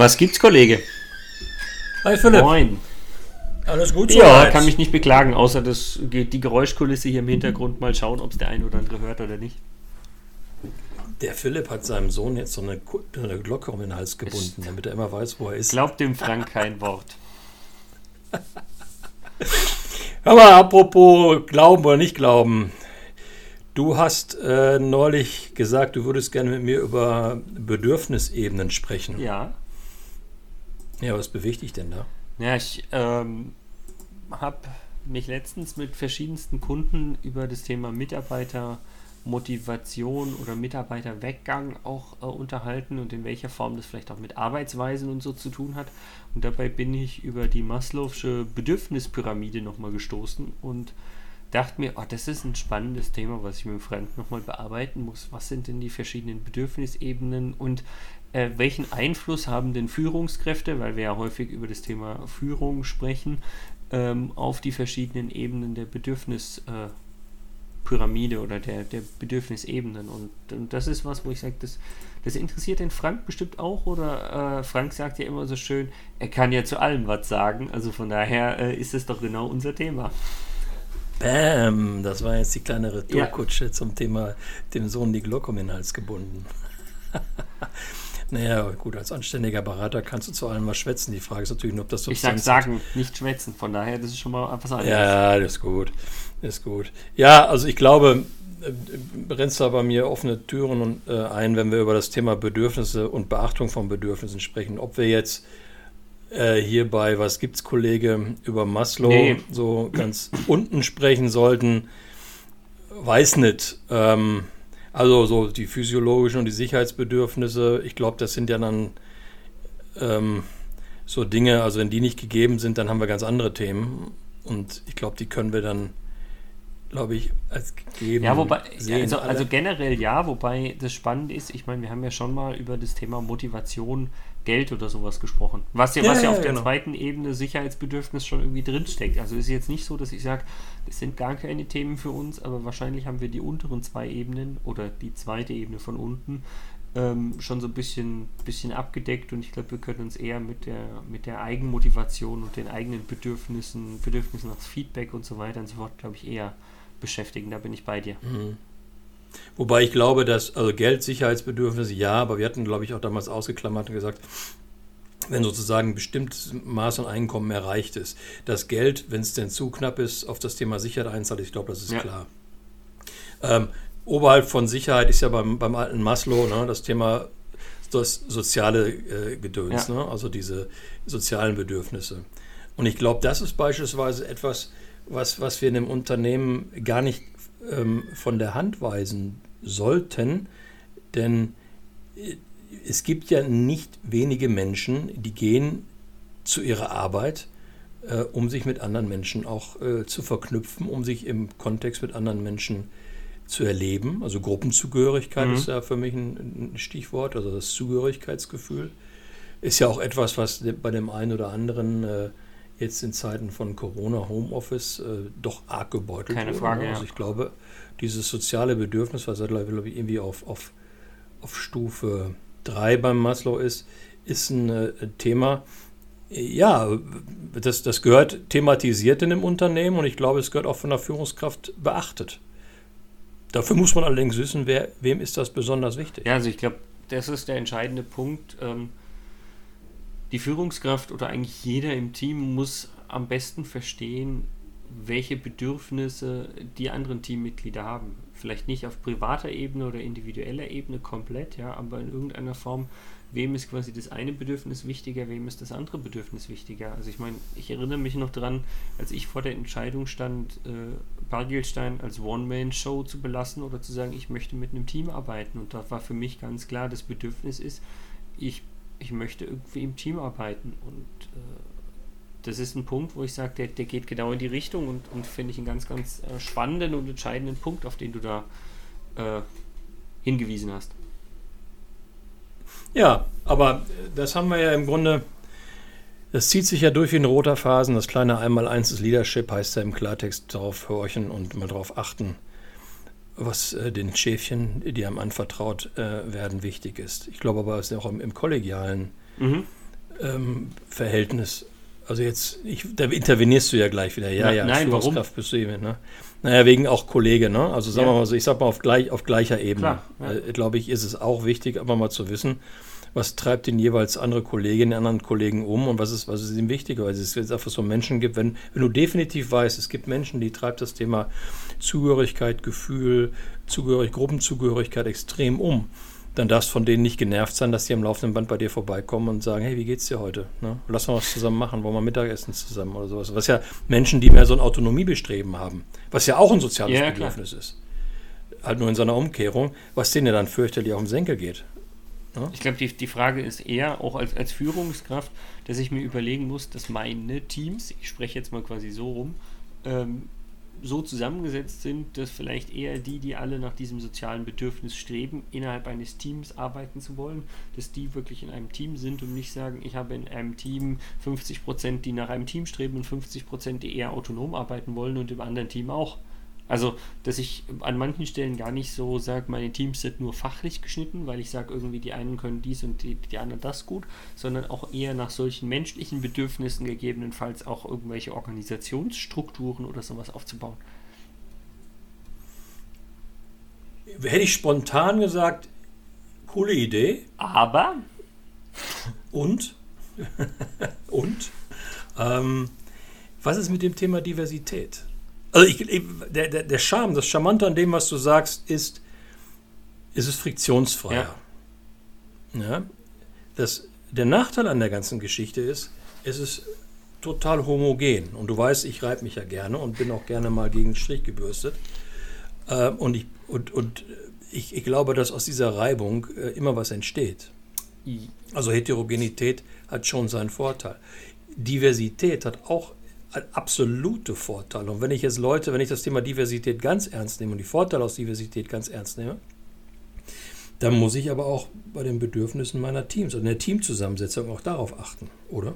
Was gibt's, Kollege? Hi Philipp. Moin. Alles gut Ja, kann mich nicht beklagen, außer das, die Geräuschkulisse hier im Hintergrund. Mal schauen, ob es der ein oder andere hört oder nicht. Der Philipp hat seinem Sohn jetzt so eine, eine Glocke um den Hals gebunden, damit er immer weiß, wo er ist. Glaubt dem Frank kein Wort. Hör mal, apropos Glauben oder nicht Glauben. Du hast äh, neulich gesagt, du würdest gerne mit mir über Bedürfnisebenen sprechen. Ja. Ja, was bewegt dich denn da? Ja, ich ähm, habe mich letztens mit verschiedensten Kunden über das Thema Mitarbeitermotivation oder Mitarbeiterweggang auch äh, unterhalten und in welcher Form das vielleicht auch mit Arbeitsweisen und so zu tun hat. Und dabei bin ich über die Maslow'sche Bedürfnispyramide nochmal gestoßen und dachte mir, oh, das ist ein spannendes Thema, was ich mit dem Frank nochmal bearbeiten muss. Was sind denn die verschiedenen Bedürfnisebenen und äh, welchen Einfluss haben denn Führungskräfte, weil wir ja häufig über das Thema Führung sprechen, ähm, auf die verschiedenen Ebenen der Bedürfnispyramide äh, oder der, der Bedürfnisebenen. Und, und das ist was, wo ich sage, das, das interessiert den Frank bestimmt auch. Oder äh, Frank sagt ja immer so schön, er kann ja zu allem was sagen. Also von daher äh, ist es doch genau unser Thema. Bam, das war jetzt die kleine Retourkutsche zum Thema dem Sohn die Glocke um den Hals gebunden. Naja, gut, als anständiger Berater kannst du zu allem was schwätzen. Die Frage ist natürlich nur, ob das Ich sag Substanz hat. sagen, nicht schwätzen. Von daher, das ist schon mal was anderes. Ja, das ist gut. Das ist gut. Ja, also ich glaube, äh, brennst da bei mir offene Türen äh, ein, wenn wir über das Thema Bedürfnisse und Beachtung von Bedürfnissen sprechen. Ob wir jetzt äh, hier bei Was gibt's, Kollege, über Maslow Nee. so ganz unten sprechen sollten, weiß nicht. Ähm, also so die physiologischen und die Sicherheitsbedürfnisse, ich glaube, das sind ja dann ähm, so Dinge, also wenn die nicht gegeben sind, dann haben wir ganz andere Themen. Und ich glaube, die können wir dann, glaube ich, als gegeben Ja, wobei, also, also generell ja, wobei das Spannende ist, ich meine, wir haben ja schon mal über das Thema Motivation, Geld oder sowas gesprochen. Was ja, Ja, was ja ja, auf der genau. zweiten Ebene Sicherheitsbedürfnis schon irgendwie drinsteckt. Also ist jetzt nicht so, dass ich sage, das sind gar keine Themen für uns, aber wahrscheinlich haben wir die unteren zwei Ebenen oder die zweite Ebene von unten ähm, schon so ein bisschen, bisschen abgedeckt und ich glaube, wir können uns eher mit der, mit der Eigenmotivation und den eigenen Bedürfnissen, Bedürfnissen nach Feedback und so weiter und so fort, glaube ich, eher beschäftigen. Da bin ich bei dir. Mhm. Wobei ich glaube, dass, also Geld, Sicherheitsbedürfnisse, ja, aber wir hatten, glaube ich, auch damals ausgeklammert und gesagt, wenn sozusagen ein bestimmtes Maß an Einkommen erreicht ist, das Geld, wenn es denn zu knapp ist, auf das Thema Sicherheit einzahlt, ich glaube, das ist Ja. klar. Ähm, oberhalb von Sicherheit ist ja beim, beim alten Maslow ne, das Thema das soziale äh, Gedöns, Ja. ne? also diese sozialen Bedürfnisse. Und ich glaube, das ist beispielsweise etwas, was, was wir in einem Unternehmen gar nicht ähm, von der Hand weisen sollten, denn äh, es gibt ja nicht wenige Menschen, die gehen zu ihrer Arbeit, äh, um sich mit anderen Menschen auch äh, zu verknüpfen, um sich im Kontext mit anderen Menschen zu erleben. Also Gruppenzugehörigkeit Mhm. ist ja für mich ein, ein Stichwort, also das Zugehörigkeitsgefühl. Ist ja auch etwas, was bei dem einen oder anderen äh, jetzt in Zeiten von Corona, Homeoffice äh, doch arg gebeutelt Keine wurde. Frage, ne? ja. Also ich glaube, dieses soziale Bedürfnis, was ja glaube ich irgendwie auf, auf, auf Stufe 3 beim Maslow ist, ist ein äh, Thema, ja, das, das gehört thematisiert in dem Unternehmen und ich glaube, es gehört auch von der Führungskraft beachtet. Dafür muss man allerdings wissen, wer, wem ist das besonders wichtig. Ja, also ich glaube, das ist der entscheidende Punkt. Ähm, die Führungskraft oder eigentlich jeder im Team muss am besten verstehen, welche Bedürfnisse die anderen Teammitglieder haben. Vielleicht nicht auf privater Ebene oder individueller Ebene komplett, ja, aber in irgendeiner Form, wem ist quasi das eine Bedürfnis wichtiger, wem ist das andere Bedürfnis wichtiger. Also ich meine, ich erinnere mich noch dran, als ich vor der Entscheidung stand, äh, Bargielstein als One-Man-Show zu belassen oder zu sagen, ich möchte mit einem Team arbeiten. Und da war für mich ganz klar, das Bedürfnis ist, ich, ich möchte irgendwie im Team arbeiten. Und äh, das ist ein Punkt, wo ich sage, der, der geht genau in die Richtung und, und finde ich einen ganz, ganz äh, spannenden und entscheidenden Punkt, auf den du da äh, hingewiesen hast. Ja, aber das haben wir ja im Grunde, das zieht sich ja durch wie ein roter Phasen. Das kleine Einmaleins des Leadership heißt ja im Klartext darauf horchen und mal darauf achten, was äh, den Schäfchen, die einem anvertraut äh, werden, wichtig ist. Ich glaube aber, es ist auch im, im kollegialen Mhm. ähm, Verhältnis. Also jetzt, ich, da intervenierst du ja gleich wieder. Ja, Na, ja, nein, warum? Bist du eben, ne? Naja, wegen auch Kollege, ne? Also sagen Ja. wir mal so, ich sag mal auf, gleich, auf gleicher Ebene. Klar, ja. Äh, Glaube ich, ist es auch wichtig, aber mal zu wissen, was treibt den jeweils andere Kolleginnen, anderen Kollegen um und was ist, was ist ihm wichtiger, weil es jetzt einfach so Menschen gibt, wenn, wenn du definitiv weißt, es gibt Menschen, die treibt das Thema Zugehörigkeit, Gefühl, Zugehörig, Gruppenzugehörigkeit extrem um, dann darfst du von denen nicht genervt sein, dass die am laufenden Band bei dir vorbeikommen und sagen, hey, wie geht's dir heute? Ne? Lass mal was zusammen machen, wollen wir Mittagessen zusammen oder sowas. Was ja Menschen, die mehr so ein Autonomiebestreben haben, was ja auch ein soziales Ja, klar. Bedürfnis ist. Halt nur in seiner Umkehrung, was denen ja dann fürchterlich auf den Senkel geht. Ich glaube, die, die Frage ist eher, auch als, als Führungskraft, dass ich mir überlegen muss, dass meine Teams, ich spreche jetzt mal quasi so rum, ähm, so zusammengesetzt sind, dass vielleicht eher die, die alle nach diesem sozialen Bedürfnis streben, innerhalb eines Teams arbeiten zu wollen, dass die wirklich in einem Team sind und nicht sagen, ich habe in einem Team 50 Prozent, die nach einem Team streben und 50 Prozent, die eher autonom arbeiten wollen und im anderen Team auch. Also, dass ich an manchen Stellen gar nicht so sage, meine Teams sind nur fachlich geschnitten, weil ich sage, irgendwie die einen können dies und die, die anderen das gut, sondern auch eher nach solchen menschlichen Bedürfnissen gegebenenfalls auch irgendwelche Organisationsstrukturen oder sowas aufzubauen. Hätte ich spontan gesagt, coole Idee Aber, und, und, ähm, was ist mit dem Thema Diversität? Also ich, der, der, der Charme, das Charmante an dem, was du sagst, ist, ist es friktionsfreier. Ja. Das, der Nachteil an der ganzen Geschichte ist, es ist total homogen. Und du weißt, ich reibe mich ja gerne und bin auch gerne mal gegen den Strich gebürstet. Äh, und ich, und, und ich, ich glaube, dass aus dieser Reibung äh, immer was entsteht. Also Heterogenität hat schon seinen Vorteil. Diversität hat auch absolute Vorteile. Und wenn ich jetzt Leute, wenn ich das Thema Diversität ganz ernst nehme und die Vorteile aus Diversität ganz ernst nehme, dann muss ich aber auch bei den Bedürfnissen meiner Teams und der Teamzusammensetzung auch darauf achten, oder?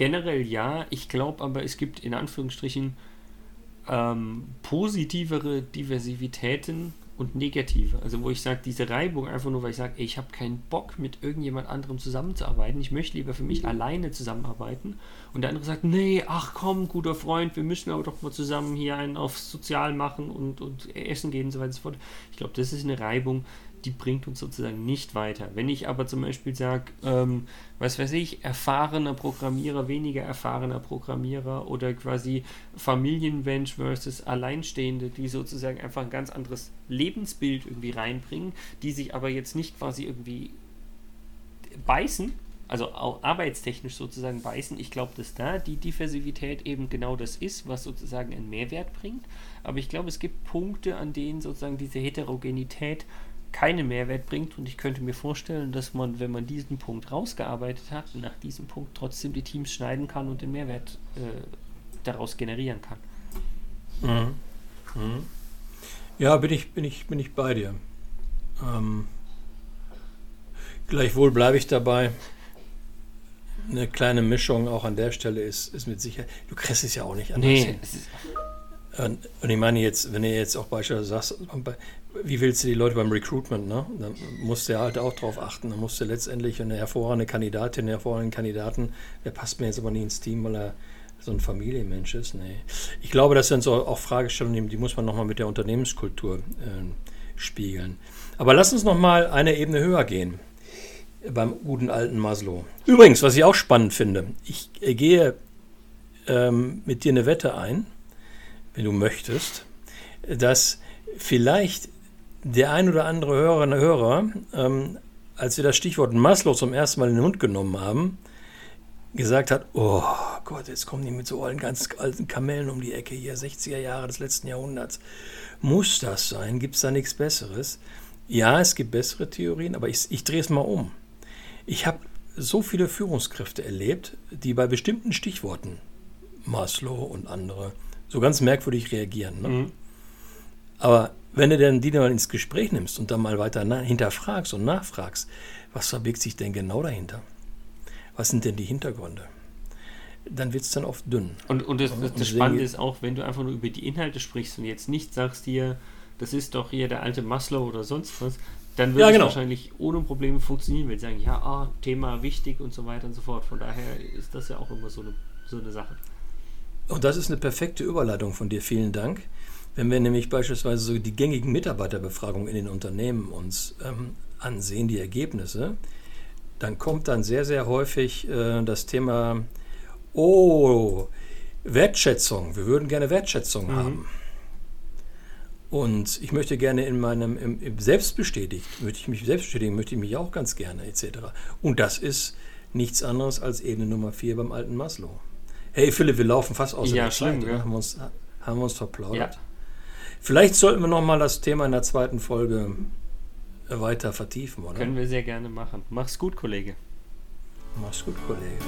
generell ja, ich glaube aber, es gibt in Anführungsstrichen ähm, positivere Diversitäten und negative. Also wo ich sage, diese Reibung einfach nur, weil ich sage, ich habe keinen Bock mit irgendjemand anderem zusammenzuarbeiten. Ich möchte lieber für mich alleine zusammenarbeiten. Und der andere sagt, nee, ach komm, guter Freund, wir müssen aber doch mal zusammen hier einen auf sozial machen und, und essen gehen und so weiter und so fort. Ich glaube, das ist eine Reibung, die bringt uns sozusagen nicht weiter. Wenn ich aber zum Beispiel sage, ähm, was weiß ich, erfahrener Programmierer, weniger erfahrener Programmierer oder quasi Familienmensch versus Alleinstehende, die sozusagen einfach ein ganz anderes Lebensbild irgendwie reinbringen, die sich aber jetzt nicht quasi irgendwie beißen, also auch arbeitstechnisch sozusagen beißen. Ich glaube, dass da die Diversität eben genau das ist, was sozusagen einen Mehrwert bringt. Aber ich glaube, es gibt Punkte, an denen sozusagen diese Heterogenität keinen Mehrwert bringt und ich könnte mir vorstellen, dass man, wenn man diesen Punkt rausgearbeitet hat, nach diesem Punkt trotzdem die Teams schneiden kann und den Mehrwert äh, daraus generieren kann. Mhm. Mhm. Ja, bin ich, bin ich, bin ich bei dir. Ähm, gleichwohl bleibe ich dabei. Eine kleine Mischung auch an der Stelle ist, ist mit Sicherheit. Du kriegst es ja auch nicht anders hin. Und, ich meine jetzt, wenn du jetzt auch beispielsweise sagst, wie willst du die Leute beim Recruitment, ne? Da musst du ja halt auch drauf achten. Da musst du letztendlich eine hervorragende Kandidatin, einen hervorragenden Kandidaten, der passt mir jetzt aber nie ins Team, weil er so ein Familienmensch ist. Nee. Ich glaube, das sind so auch Fragestellungen, die muss man nochmal mit der Unternehmenskultur äh, spiegeln. Aber lass uns nochmal eine Ebene höher gehen beim guten alten Maslow. Übrigens, was ich auch spannend finde, ich gehe ähm, mit dir eine Wette ein, wenn du möchtest, dass vielleicht der ein oder andere Hörerin und Hörer, ähm, als wir das Stichwort Maslow zum ersten Mal in den Mund genommen haben, gesagt hat, oh Gott, jetzt kommen die mit so alten, ganz alten Kamellen um die Ecke hier, 60er Jahre des letzten Jahrhunderts. Muss das sein? Gibt es da nichts Besseres? Ja, es gibt bessere Theorien, aber ich, ich drehe es mal um. Ich habe so viele Führungskräfte erlebt, die bei bestimmten Stichworten, Maslow und andere, so ganz merkwürdig reagieren. Ne? Mhm. Aber wenn du dann die dann ins Gespräch nimmst und dann mal weiter hinterfragst und nachfragst, was verbirgt sich denn genau dahinter? Was sind denn die Hintergründe? Dann wird es dann oft dünn. Und, und das, das, das Spannende ist auch, wenn du einfach nur über die Inhalte sprichst und jetzt nicht sagst dir, das ist doch hier der alte Maslow oder sonst was, dann würde ja, genau. es wahrscheinlich ohne Probleme funktionieren, wenn sie sagen, ja, ah, Thema wichtig und so weiter und so fort. Von daher ist das ja auch immer so eine, so eine Sache. Und das ist eine perfekte Überleitung von dir. Vielen Dank. Wenn wir nämlich beispielsweise so die gängigen Mitarbeiterbefragungen in den Unternehmen uns ähm, ansehen, die Ergebnisse, dann kommt dann sehr, sehr häufig äh, das Thema, oh, Wertschätzung. Wir würden gerne Wertschätzung mhm. haben. Und ich möchte gerne in meinem im, im Selbstbestätigt, möchte ich mich selbst bestätigen, möchte ich mich auch ganz gerne, etc. Und das ist nichts anderes als Ebene Nummer 4 beim alten Maslow. Hey Philipp, wir laufen fast aus ja, der schlimm, Zeit. Ja. Haben, wir uns, haben wir uns verplaudert. Ja. Vielleicht sollten wir nochmal das Thema in der zweiten Folge weiter vertiefen, oder? Können wir sehr gerne machen. Mach's gut, Kollege. Mach's gut, Kollege.